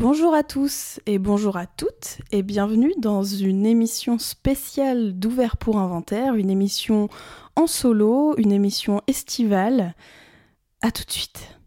Bonjour à tous et bonjour à toutes et bienvenue dans une émission spéciale d'Ouvert pour Inventaire, une émission en solo, une émission estivale. A tout de suite.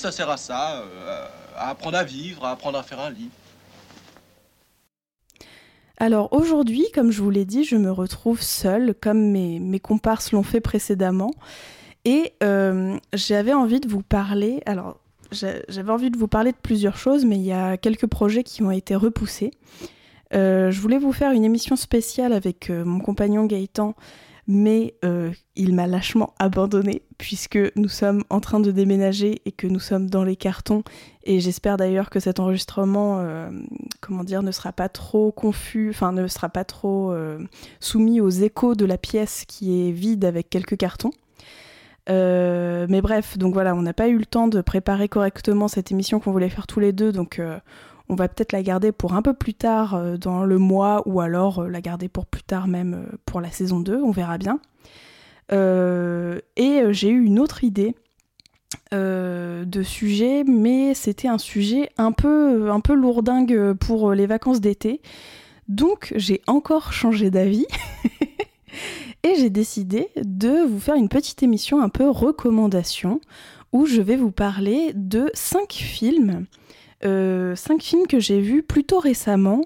Ça sert à ça, euh, à apprendre à vivre, à apprendre à faire un lit. Alors aujourd'hui, comme je vous l'ai dit, je me retrouve seule, comme mes, mes comparses l'ont fait précédemment. Et euh, j'avais envie de vous parler. Alors, j'avais envie de vous parler de plusieurs choses, mais il y a quelques projets qui ont été repoussés. Euh, je voulais vous faire une émission spéciale avec mon compagnon Gaëtan mais euh, il m'a lâchement abandonné puisque nous sommes en train de déménager et que nous sommes dans les cartons. Et j'espère d'ailleurs que cet enregistrement euh, comment dire ne sera pas trop confus enfin ne sera pas trop euh, soumis aux échos de la pièce qui est vide avec quelques cartons. Mais bref, donc voilà, on n'a pas eu le temps de préparer correctement cette émission qu'on voulait faire tous les deux, donc on va peut-être la garder pour un peu plus tard euh, dans le mois ou alors euh, la garder pour plus tard même euh, pour la saison 2, on verra bien. et j'ai eu une autre idée de sujet, mais c'était un sujet un peu, un peu lourdingue pour les vacances d'été. Donc j'ai encore changé d'avis. et j'ai décidé de vous faire une petite émission un peu recommandation où je vais vous parler de 5 films cinq films que j'ai vus plutôt récemment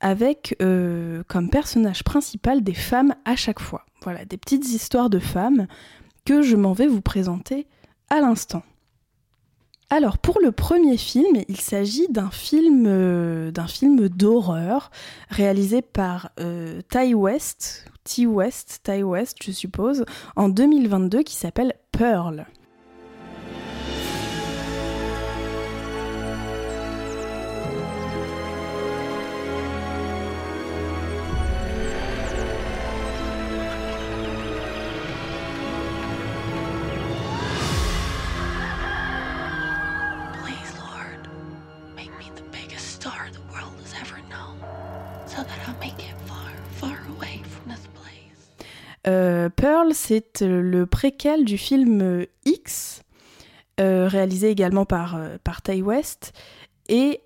avec euh, comme personnage principal des femmes à chaque fois. Voilà, des petites histoires de femmes que je m'en vais vous présenter à l'instant. Alors pour le premier film, il s'agit d'un film euh, d'horreur réalisé par Ty West, T West, Ty West, je suppose, en 2022 qui s'appelle Pearl. C'est euh, le préquel du film euh, X, réalisé également par, par West, et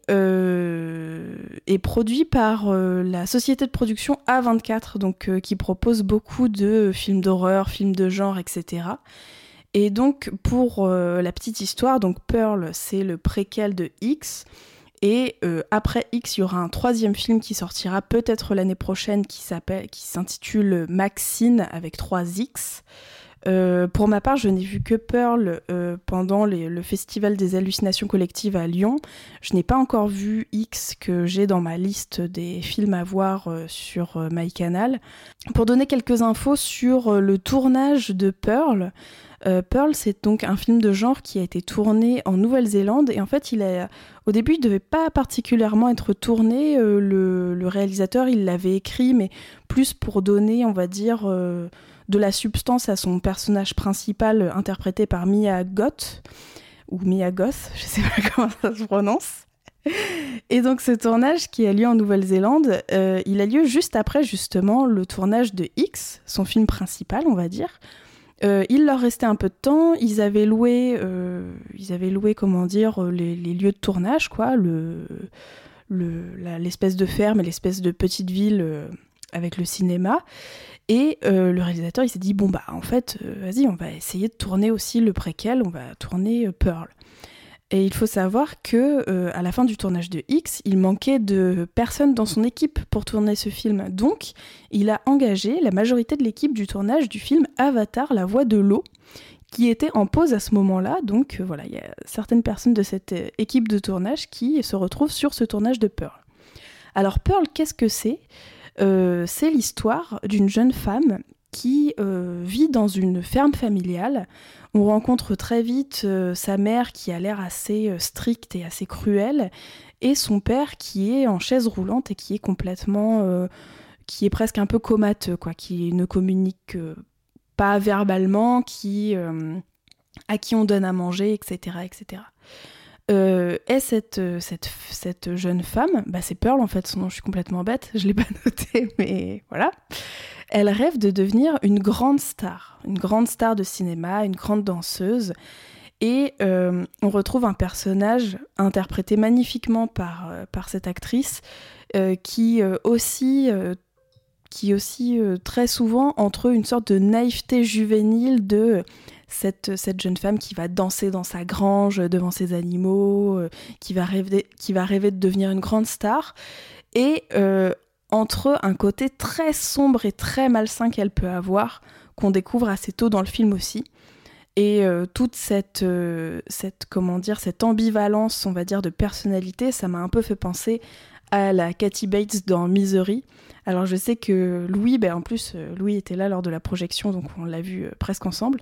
produit par la société de production A24, donc qui propose beaucoup de films d'horreur, films de genre, etc. Et donc pour la petite histoire, donc Pearl, c'est le préquel de X. Et euh, après X, il y aura un troisième film qui sortira peut-être l'année prochaine qui s'intitule Maxine avec 3 X. Euh, pour ma part, je n'ai vu que Pearl euh, pendant le festival des hallucinations collectives à Lyon. Je n'ai pas encore vu X que j'ai dans ma liste des films à voir sur MyCanal. Pour donner quelques infos sur le tournage de Pearl, euh, Pearl, c'est donc un film de genre qui a été tourné en Nouvelle-Zélande et en fait, il au début, il devait pas particulièrement être tourné. Euh, le, réalisateur, il l'avait écrit, mais plus pour donner, on va dire, euh, de la substance à son personnage principal interprété par Mia Goth ou Mia Goth, je sais pas comment ça se prononce. Et donc ce tournage qui a lieu en Nouvelle-Zélande, il a lieu juste après justement le tournage de X, son film principal on va dire, euh, il leur restait un peu de temps. Ils avaient loué, euh, comment dire, euh, les, lieux de tournage, quoi, le, l'espèce de ferme et l'espèce de petite ville avec le cinéma. Et le réalisateur, il s'est dit bon bah en fait, vas-y, on va essayer de tourner aussi le préquel, on va tourner Pearl. Et il faut savoir que euh, à la fin du tournage de X, il manquait de personnes dans son équipe pour tourner ce film. Donc, il a engagé la majorité de l'équipe du tournage du film Avatar, la voix de l'eau, qui était en pause à ce moment-là. Donc euh, voilà, il y a certaines personnes de cette euh, équipe de tournage qui se retrouvent sur ce tournage de Pearl. Alors Pearl, qu'est-ce que c'est? C'est l'histoire d'une jeune femme qui vit dans une ferme familiale on rencontre très vite sa mère qui a l'air assez stricte et assez cruelle, et son père qui est en chaise roulante et qui est complètement, qui est presque un peu comateux, quoi, qui ne communique pas verbalement, qui à qui on donne à manger, etc., etc. Euh, et cette, euh, cette, cette, jeune femme, bah c'est Pearl en fait, son nom, je suis complètement bête, je l'ai pas noté, mais voilà. Elle rêve de devenir une grande star, une grande star de cinéma, une grande danseuse. Et euh, on retrouve un personnage interprété magnifiquement par, par cette actrice qui aussi qui aussi très souvent entre une sorte de naïveté juvénile de cette, cette jeune femme qui va danser dans sa grange devant ses animaux, euh, qui, va rêver, qui va rêver de devenir une grande star, et euh, entre un côté très sombre et très malsain qu'elle peut avoir, qu'on découvre assez tôt dans le film aussi. Et euh, toute cette, cette, comment dire, cette ambivalence, on va dire, de personnalité, ça m'a un peu fait penser à la Kathy Bates dans Misery. Alors je sais que Louis, ben en plus Louis était là lors de la projection, donc on l'a vu presque ensemble.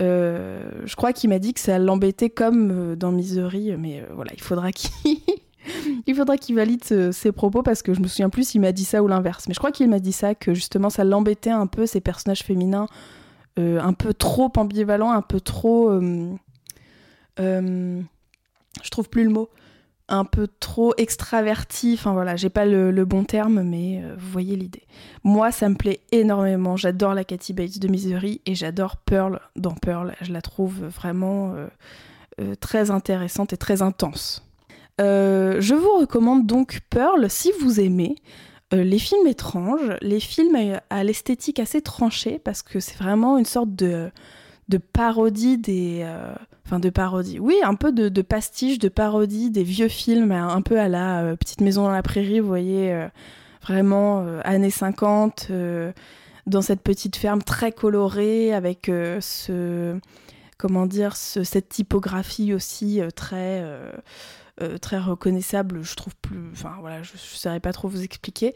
Euh, je crois qu'il m'a dit que ça l'embêtait comme euh, dans Misery, mais euh, voilà, il faudra qu'il il faudra qu'il valide ses propos parce que je me souviens plus s'il m'a dit ça ou l'inverse. Mais je crois qu'il m'a dit ça, que justement ça l'embêtait un peu, ces personnages féminins un peu trop ambivalents, un peu trop... je trouve plus le mot un peu trop extraverti. Enfin voilà, j'ai pas le, bon terme, mais euh, vous voyez l'idée. Moi, ça me plaît énormément. J'adore la Cathy Bates de Misery et j'adore Pearl dans Pearl. Je la trouve vraiment euh, euh, très intéressante et très intense. je vous recommande donc Pearl si vous aimez. les films étranges, les films à l'esthétique assez tranchée, parce que c'est vraiment une sorte de, de parodie des, enfin de parodie. Oui, un peu de, pastiche, de parodie des vieux films, un peu à la euh, Petite Maison dans la Prairie, vous voyez, euh, vraiment euh, années 50, dans cette petite ferme très colorée, avec ce, comment dire, cette typographie aussi très... très reconnaissable, je trouve plus. Enfin voilà, je ne saurais pas trop vous expliquer.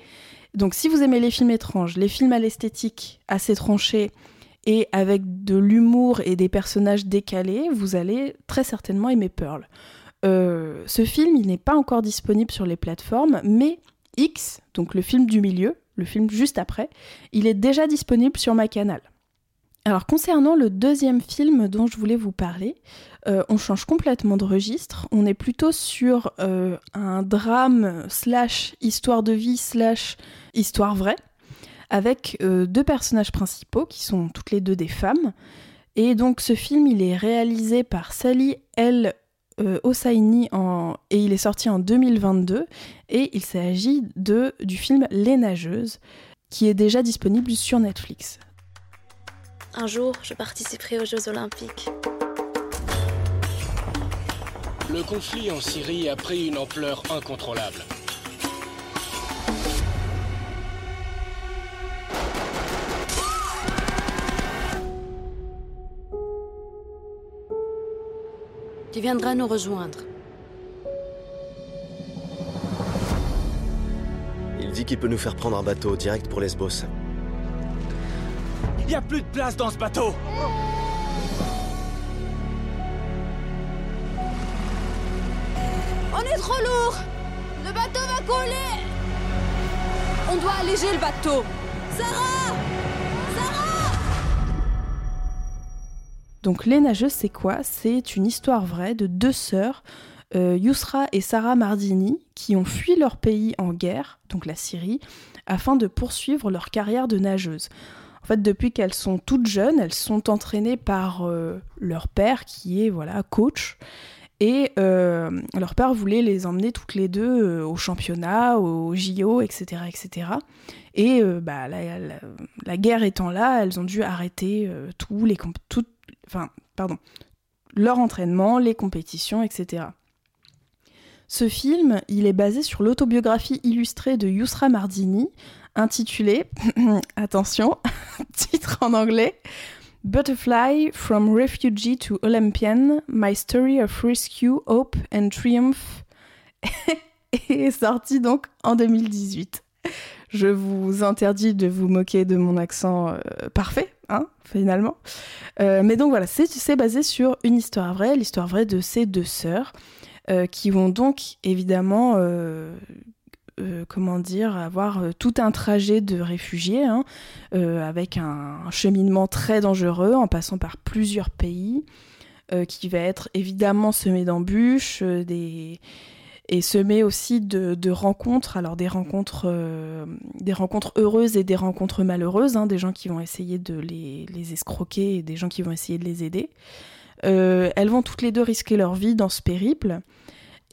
Donc si vous aimez les films étranges, les films à l'esthétique assez tranchés, et avec de l'humour et des personnages décalés, vous allez très certainement aimer Pearl. Euh, ce film, il n'est pas encore disponible sur les plateformes, mais X, donc le film du milieu, le film juste après, il est déjà disponible sur ma canal. Alors concernant le deuxième film dont je voulais vous parler, euh, on change complètement de registre. On est plutôt sur euh, un drame slash histoire de vie slash histoire vraie avec euh, deux personnages principaux qui sont toutes les deux des femmes. Et donc ce film, il est réalisé par Sally El euh, Hosseini et il est sorti en 2022 et il s'agit de du film Les Nageuses qui est déjà disponible sur Netflix. Un jour, je participerai aux Jeux Olympiques. Le conflit en Syrie a pris une ampleur incontrôlable. Tu viendras nous rejoindre. Il dit qu'il peut nous faire prendre un bateau direct pour Lesbos. Il n'y a plus de place dans ce bateau. On est trop lourd. Le bateau va couler On doit alléger le bateau. Sarah Donc Les Nageuses, c'est quoi C'est une histoire vraie de deux sœurs, euh, Yusra et Sarah Mardini, qui ont fui leur pays en guerre, donc la Syrie, afin de poursuivre leur carrière de nageuse. En fait, depuis qu'elles sont toutes jeunes, elles sont entraînées par euh, leur père, qui est voilà coach, et euh, leur père voulait les emmener toutes les deux au championnat, au JO, etc., etc. Et bah, la, guerre étant là, elles ont dû arrêter tous les toutes enfin, pardon, leur entraînement, les compétitions, etc. Ce film, il est basé sur l'autobiographie illustrée de Yusra Mardini, intitulée, attention, titre en anglais, Butterfly from Refugee to Olympian, My Story of Rescue, Hope and Triumph, est sorti donc en 2018. Je vous interdis de vous moquer de mon accent euh, parfait, hein, finalement. Euh, mais donc voilà, c'est basé sur une histoire vraie, l'histoire vraie de ces deux sœurs, euh, qui vont donc évidemment, euh, comment dire, avoir tout un trajet de réfugiés, hein, avec un, un, cheminement très dangereux, en passant par plusieurs pays, qui va être évidemment semé d'embûches, des et semé aussi de, rencontres, alors des rencontres, euh, des rencontres heureuses et des rencontres malheureuses, hein, des gens qui vont essayer de les, escroquer et des gens qui vont essayer de les aider. Euh, elles vont toutes les deux risquer leur vie dans ce périple.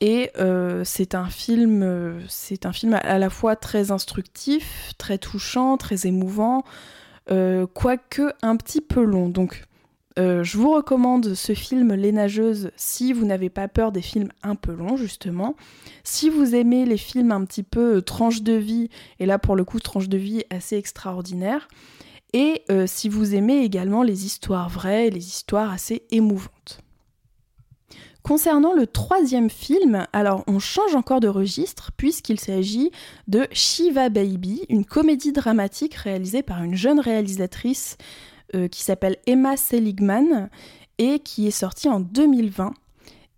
Et euh, c'est un film, c'est un film à la fois très instructif, très touchant, très émouvant, quoique un petit peu long. Donc euh, je vous recommande ce film Les Nageuses si vous n'avez pas peur des films un peu longs, justement. Si vous aimez les films un petit peu euh, tranche de vie, et là pour le coup, tranche de vie assez extraordinaire. Et euh, si vous aimez également les histoires vraies, les histoires assez émouvantes. Concernant le troisième film, alors on change encore de registre puisqu'il s'agit de Shiva Baby, une comédie dramatique réalisée par une jeune réalisatrice euh, qui s'appelle Emma Seligman et qui est sortie en 2020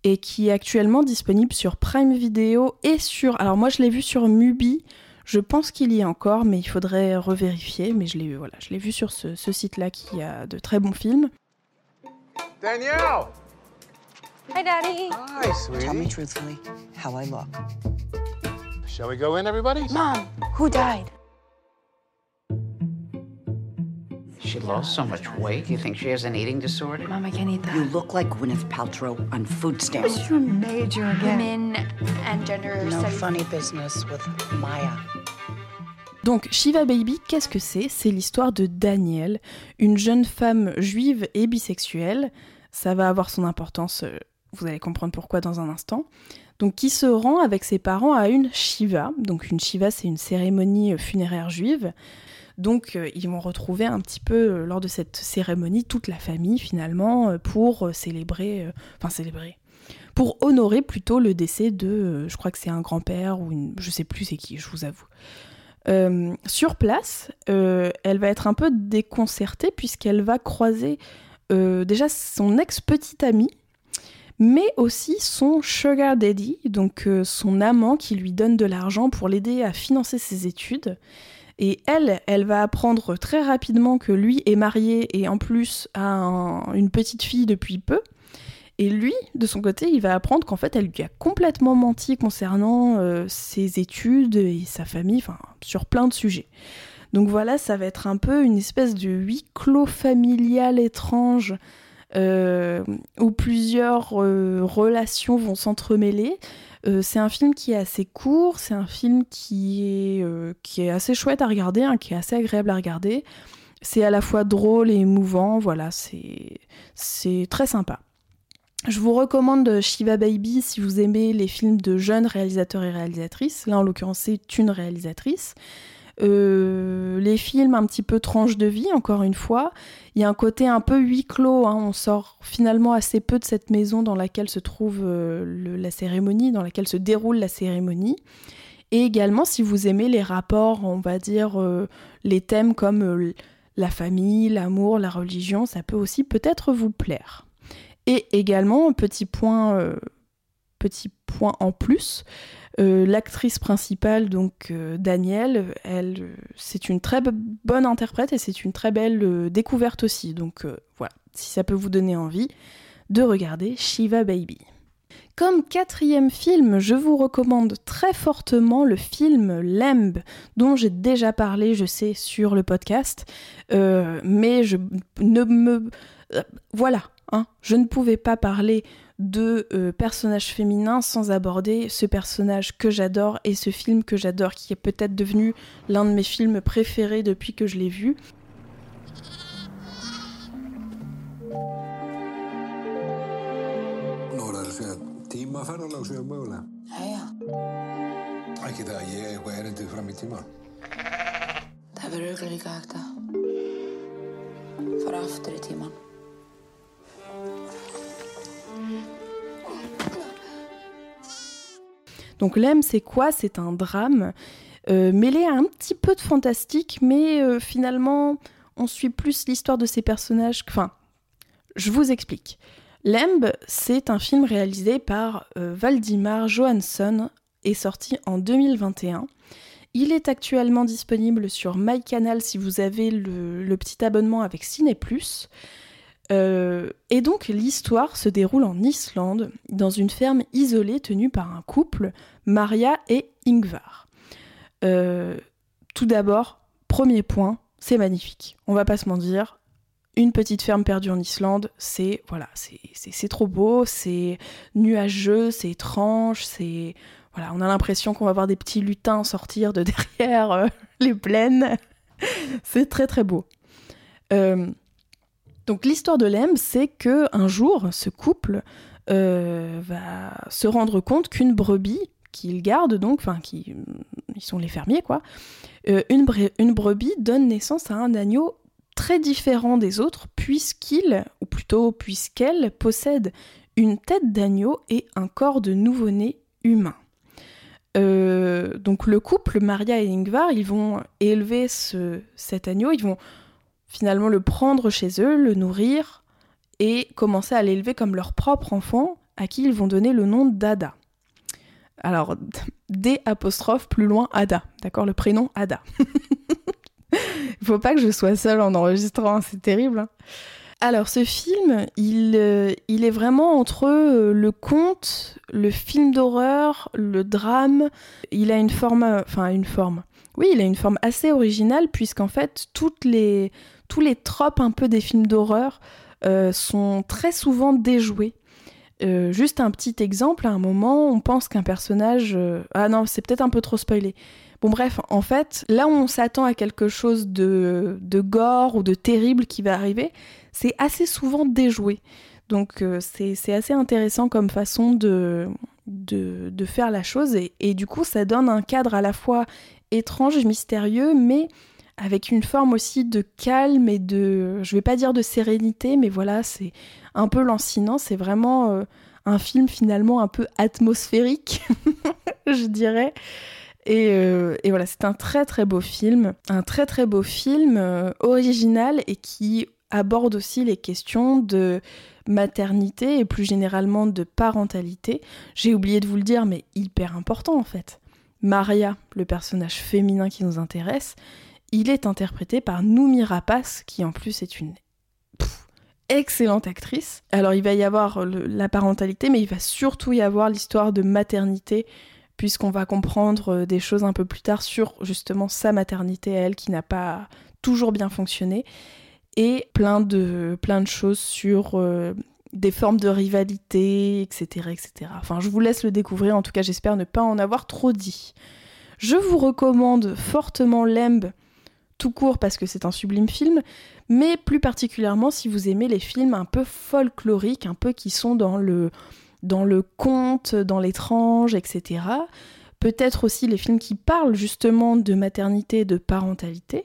et qui est actuellement disponible sur Prime Video et sur... Alors moi je l'ai vu sur Mubi, je pense qu'il y est encore, mais il faudrait revérifier, mais je l'ai voilà, je l'ai vu sur ce, ce site-là qui a de très bons films. Danielle! Hi, Daddy. Hi, sweetie. Tell me truthfully how I look. Shall we go in, everybody? Mom, who died? She lost so much weight. You think she has an eating disorder? Mom, I can't eat that. You look like Gwyneth Paltrow on food stamps. You're major again? Women and gender No studies. funny business with Maya. Donc Shiva Baby, qu'est-ce que c'est? C'est l'histoire de Danielle, une jeune femme juive et bisexuelle. Ça va avoir son importance, euh, vous allez comprendre pourquoi dans un instant. Donc qui se rend avec ses parents à une Shiva. Donc une Shiva, c'est une cérémonie euh, funéraire juive. Donc euh, ils vont retrouver un petit peu euh, lors de cette cérémonie toute la famille finalement euh, pour célébrer, enfin célébrer, pour honorer plutôt le décès de, je crois que c'est un grand-père ou une, je sais plus c'est qui, je vous avoue. sur place, elle va être un peu déconcertée puisqu'elle va croiser déjà son ex-petite amie, mais aussi son sugar daddy, donc son amant qui lui donne de l'argent pour l'aider à financer ses études. Et elle, elle va apprendre très rapidement que lui est marié et en plus a une petite fille depuis peu. Et lui, de son côté, il va apprendre qu'en fait, elle lui a complètement menti concernant euh, ses études et sa famille, enfin, sur plein de sujets. Donc voilà, ça va être un peu une espèce de huis clos familial étrange euh, où plusieurs euh, relations vont s'entremêler. Euh, c'est un film qui est assez court, c'est un film qui est, euh, qui est assez chouette à regarder, hein, qui est assez agréable à regarder. C'est à la fois drôle et émouvant, voilà, c'est très sympa. Je vous recommande Shiva Baby si vous aimez les films de jeunes réalisateurs et réalisatrices. Là, en l'occurrence, c'est une réalisatrice. Euh, les films un petit peu tranche de vie, encore une fois. Il y a un côté un peu huis clos. Hein. On sort finalement assez peu de cette maison dans laquelle se trouve euh, la cérémonie, dans laquelle se déroule la cérémonie. Et également, si vous aimez les rapports, on va dire, euh, les thèmes comme la famille, l'amour, la religion, ça peut aussi peut-être vous plaire. Et également, petit point, petit point en plus, euh, l'actrice principale, donc euh, Danielle, elle, euh, c'est une très bonne interprète et c'est une très belle découverte aussi. Donc voilà, si ça peut vous donner envie de regarder Shiva Baby. Comme quatrième film, je vous recommande très fortement le film Lamb, dont j'ai déjà parlé, je sais, sur le podcast, mais je ne me... voilà, hein, je ne pouvais pas parler de euh, personnages féminins sans aborder ce personnage que j'adore et ce film que j'adore, qui est peut-être devenu l'un de mes films préférés depuis que je l'ai vu. Donc l'M, c'est quoi? C'est un drame euh, mêlé à un petit peu de fantastique, mais euh, finalement, on suit plus l'histoire de ces personnages. Enfin, je vous explique. Lemb, c'est un film réalisé par euh, Valdimar Johansson et sorti en 2021. Il est actuellement disponible sur MyCanal si vous avez le, petit abonnement avec Ciné+. Euh, et donc l'histoire se déroule en Islande, dans une ferme isolée tenue par un couple, Maria et Ingvar. Euh, tout d'abord, premier point, c'est magnifique. On va pas se mentir. Une petite ferme perdue en Islande, c'est voilà, c'est trop beau, c'est nuageux, c'est étrange, c'est voilà, on a l'impression qu'on va voir des petits lutins sortir de derrière euh, les plaines. c'est très très beau. Donc l'histoire de Lem, c'est que un jour, ce couple euh, va se rendre compte qu'une brebis qu'ils gardent donc, enfin qui ils sont les fermiers quoi, une, une brebis donne naissance à un agneau très différent des autres puisqu'il, ou plutôt puisqu'elle, possède une tête d'agneau et un corps de nouveau-né humain. Euh, donc le couple, Maria et Ingvar, ils vont élever ce, cet agneau, ils vont finalement le prendre chez eux, le nourrir et commencer à l'élever comme leur propre enfant, à qui ils vont donner le nom d'Ada. Alors, D apostrophe plus loin Ada, d'accord Le prénom Ada. Il faut pas que je sois seule en enregistrant, hein, c'est terrible. Hein. Alors ce film, il, euh, il est vraiment entre euh, le conte, le film d'horreur, le drame. Il a une forme, enfin une forme. Oui, il a une forme assez originale puisqu'en fait toutes les, tous les tropes un peu des films d'horreur euh, sont très souvent déjoués. juste un petit exemple, à un moment, on pense qu'un personnage... Ah non, c'est peut-être un peu trop spoilé. Bon bref, en fait, là où on s'attend à quelque chose de, gore ou de terrible qui va arriver, c'est assez souvent déjoué. Donc euh, c'est assez intéressant comme façon de, faire la chose et, du coup ça donne un cadre à la fois étrange et mystérieux mais avec une forme aussi de calme et de, je vais pas dire de sérénité mais voilà c'est un peu lancinant, c'est vraiment euh, un film finalement un peu atmosphérique je dirais. Euh, et, voilà, c'est un très très beau film, un très très beau film euh, original et qui aborde aussi les questions de maternité et plus généralement de parentalité. J'ai oublié de vous le dire, mais hyper important en fait. Maria, le personnage féminin qui nous intéresse, il est interprété par Noumi Rapace, qui en plus est une excellente actrice. Alors il va y avoir la parentalité, mais il va surtout y avoir l'histoire de maternité puisqu'on va comprendre euh, des choses un peu plus tard sur justement sa maternité à elle qui n'a pas toujours bien fonctionné et plein de, choses sur euh, des formes de rivalité, etc., etc. Enfin, je vous laisse le découvrir, en tout cas j'espère ne pas en avoir trop dit. Je vous recommande fortement Lemb tout court parce que c'est un sublime film, mais plus particulièrement si vous aimez les films un peu folkloriques, un peu qui sont dans le dans le conte, dans l'étrange, etc. Peut-être aussi les films qui parlent justement de maternité de parentalité.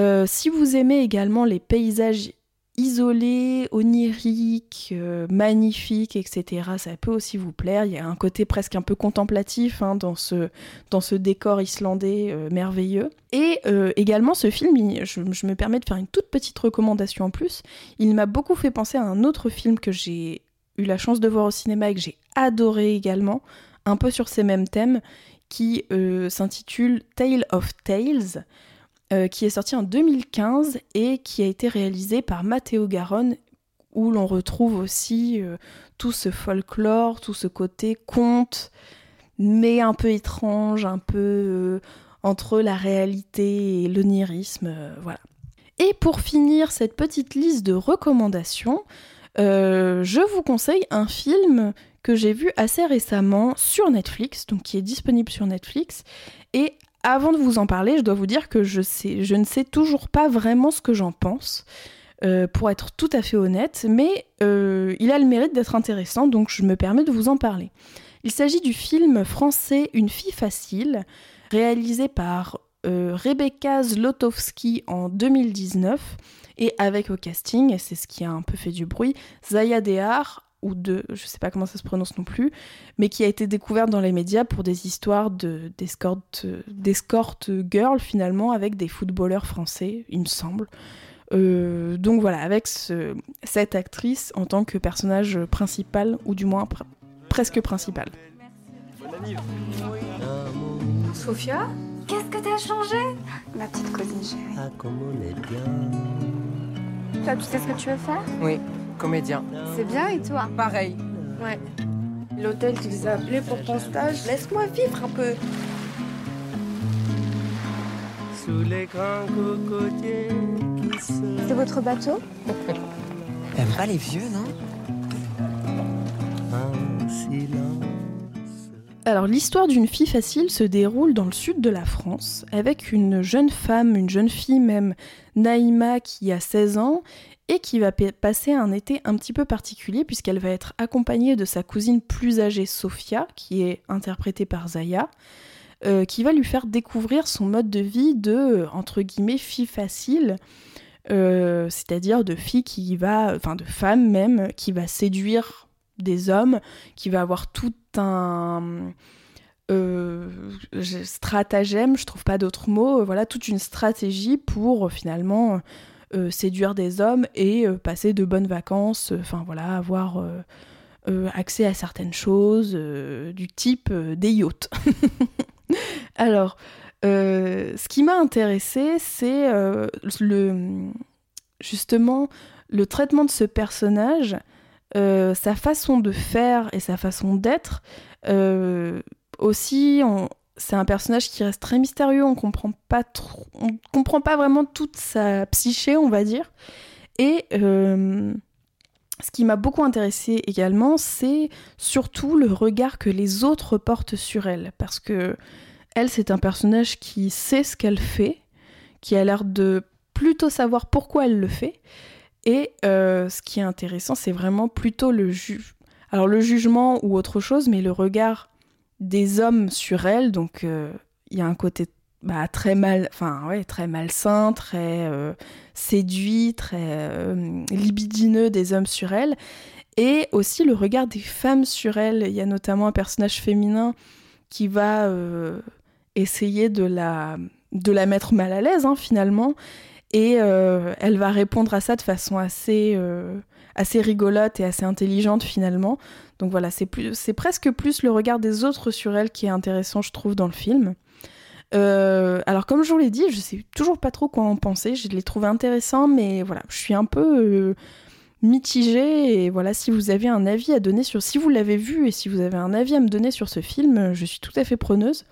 Euh, si vous aimez également les paysages isolés, oniriques, euh, magnifiques, etc., ça peut aussi vous plaire. Il y a un côté presque un peu contemplatif hein, dans, ce, dans ce décor islandais euh, merveilleux. Et également, ce film, je, je, me permets de faire une toute petite recommandation en plus. Il m'a beaucoup fait penser à un autre film que j'ai eu la chance de voir au cinéma et que j'ai adoré également, un peu sur ces mêmes thèmes, qui euh, s'intitule Tale of Tales, euh, qui est sorti en 2015 et qui a été réalisé par Matteo Garonne, où l'on retrouve aussi euh, tout ce folklore, tout ce côté conte, mais un peu étrange, un peu entre la réalité et l'onirisme, voilà. Et pour finir cette petite liste de recommandations, euh, je vous conseille un film que j'ai vu assez récemment sur Netflix, donc qui est disponible sur Netflix. Et avant de vous en parler, je dois vous dire que je, ne sais toujours pas vraiment ce que j'en pense. Euh, pour être tout à fait honnête, mais euh, il a le mérite d'être intéressant, donc je me permets de vous en parler. Il s'agit du film français Une fille facile, réalisé par Rebecca Zlotowski en 2019 et avec au casting, et c'est ce qui a un peu fait du bruit, Zaya Dehar, ou de, je sais pas comment ça se prononce non plus, mais qui a été découverte dans les médias pour des histoires d'escort girl finalement avec des footballeurs français, il me semble. Euh, donc voilà, avec ce- cette actrice en tant que personnage principal, ou du moins pr- presque principal. Sophia? Qu'est-ce que t'as changé? Ma petite cousine chérie. Toi, tu sais ce que tu veux faire? Oui, comédien. C'est bien et toi Pareil. Ouais. L'hôtel qui les a appelés pour ton stage, laisse-moi vivre un peu. Sous les grands cocotiers qui se... C'est votre bateau T'aimes pas les vieux, non? Silence. Alors l'histoire d'une fille facile se déroule dans le sud de la France avec une jeune femme, une jeune fille même, Naïma qui a 16 ans et qui va pa- passer un été un petit peu particulier puisqu'elle va être accompagnée de sa cousine plus âgée Sophia qui est interprétée par Zaya euh, qui va lui faire découvrir son mode de vie de euh, entre guillemets fille facile euh, c'est-à-dire de fille qui va enfin de femme même qui va séduire des hommes qui va avoir tout un euh, stratagème, je trouve pas d'autre mot, euh, voilà, toute une stratégie pour euh, finalement séduire des hommes et passer de bonnes vacances, enfin voilà, avoir accès à certaines choses du type des yachts. Alors, ce qui m'a intéressé, c'est le justement le traitement de ce personnage euh, sa façon de faire et sa façon d'être. Euh, aussi, c'est un personnage qui reste très mystérieux. On comprend pas trop, on comprend pas vraiment toute sa psyché, on va dire. Et euh, ce qui m'a beaucoup intéressé également, c'est surtout le regard que les autres portent sur elle, parce que elle, c'est un personnage qui sait ce qu'elle fait, qui a l'air de plutôt savoir pourquoi elle le fait. Et euh, ce qui est intéressant, c'est vraiment plutôt le. Alors le jugement ou autre chose, mais le regard des hommes sur elle. Donc euh, il y a un côté bah, très mal, enfin ouais, très malsain, très euh, séduit, très libidineux des hommes sur elle. Et aussi le regard des femmes sur elle. Il y a notamment un personnage féminin qui va essayer de la, de la mettre mal à l'aise hein, finalement. Et euh, elle va répondre à ça de façon assez, euh, assez rigolote et assez intelligente finalement. Donc voilà, c'est plus, c'est presque plus le regard des autres sur elle qui est intéressant, je trouve, dans le film. Euh, alors comme je vous l'ai dit, je sais toujours pas trop quoi en penser. Je l'ai trouvé intéressant, mais voilà, je suis un peu mitigée. Et voilà, si vous avez un avis à donner sur, si vous l'avez vu et si vous avez un avis à me donner sur ce film, je suis tout à fait preneuse.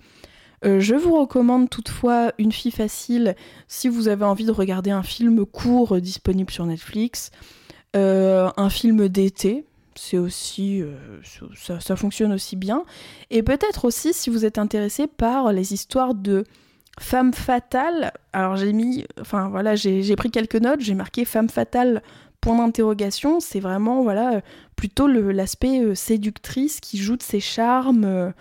Euh, je vous recommande toutefois Une fille facile si vous avez envie de regarder un film court euh, disponible sur Netflix. Euh, un film d'été, c'est aussi ça, fonctionne aussi bien. Et peut-être aussi si vous êtes intéressé par les histoires de femmes fatales. Alors j'ai mis, enfin voilà, j'ai pris quelques notes, j'ai marqué femme fatale point d'interrogation. C'est vraiment voilà plutôt l'aspect séductrice qui joue de ses charmes.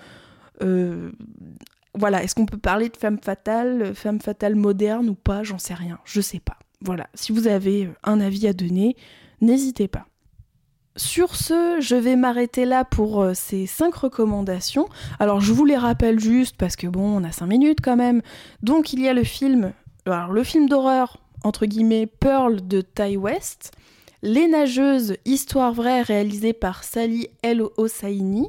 Voilà, est-ce qu'on peut parler de femme fatale, euh, femme fatale moderne ou pas? J'en sais rien, je sais pas. Voilà, si vous avez euh, un avis à donner, n'hésitez pas. Sur ce, je vais m'arrêter là pour euh, ces cinq recommandations. Alors, je vous les rappelle juste parce que bon, on a cinq minutes quand même. Donc, il y a le film, alors le film d'horreur entre guillemets Pearl de Ty West, Les Nageuses, histoire vraie réalisée par Sally El Hosseini,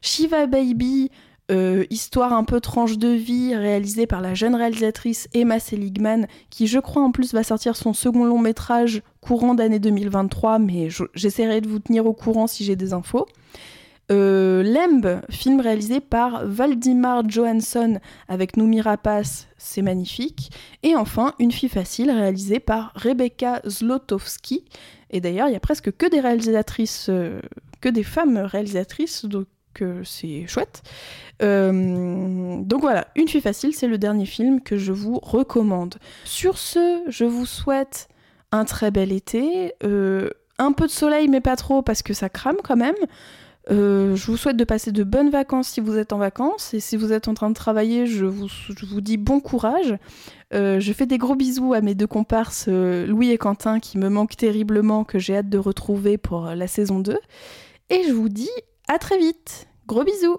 Shiva Baby, euh, histoire un peu tranche de vie réalisée par la jeune réalisatrice Emma Seligman, qui je crois en plus va sortir son second long métrage courant d'année 2023, mais je- j'essaierai de vous tenir au courant si j'ai des infos. Euh, Lemb, film réalisé par Valdimar Johansson avec Noumi Rapace, c'est magnifique. Et enfin, Une fille facile réalisée par Rebecca Zlotowski. Et d'ailleurs, il y a presque que des réalisatrices, euh, que des femmes réalisatrices, euh, c'est chouette. Euh, donc voilà, Une fille facile, c'est le dernier film que je vous recommande. Sur ce, je vous souhaite un très bel été, euh, un peu de soleil mais pas trop parce que ça crame quand même. Euh, je vous souhaite de passer de bonnes vacances si vous êtes en vacances et si vous êtes en train de travailler, je vous, dis bon courage. Je fais des gros bisous à mes deux comparses Louis et Quentin qui me manquent terriblement, que j'ai hâte de retrouver pour la saison 2. Et je vous dis à très vite. Gros bisous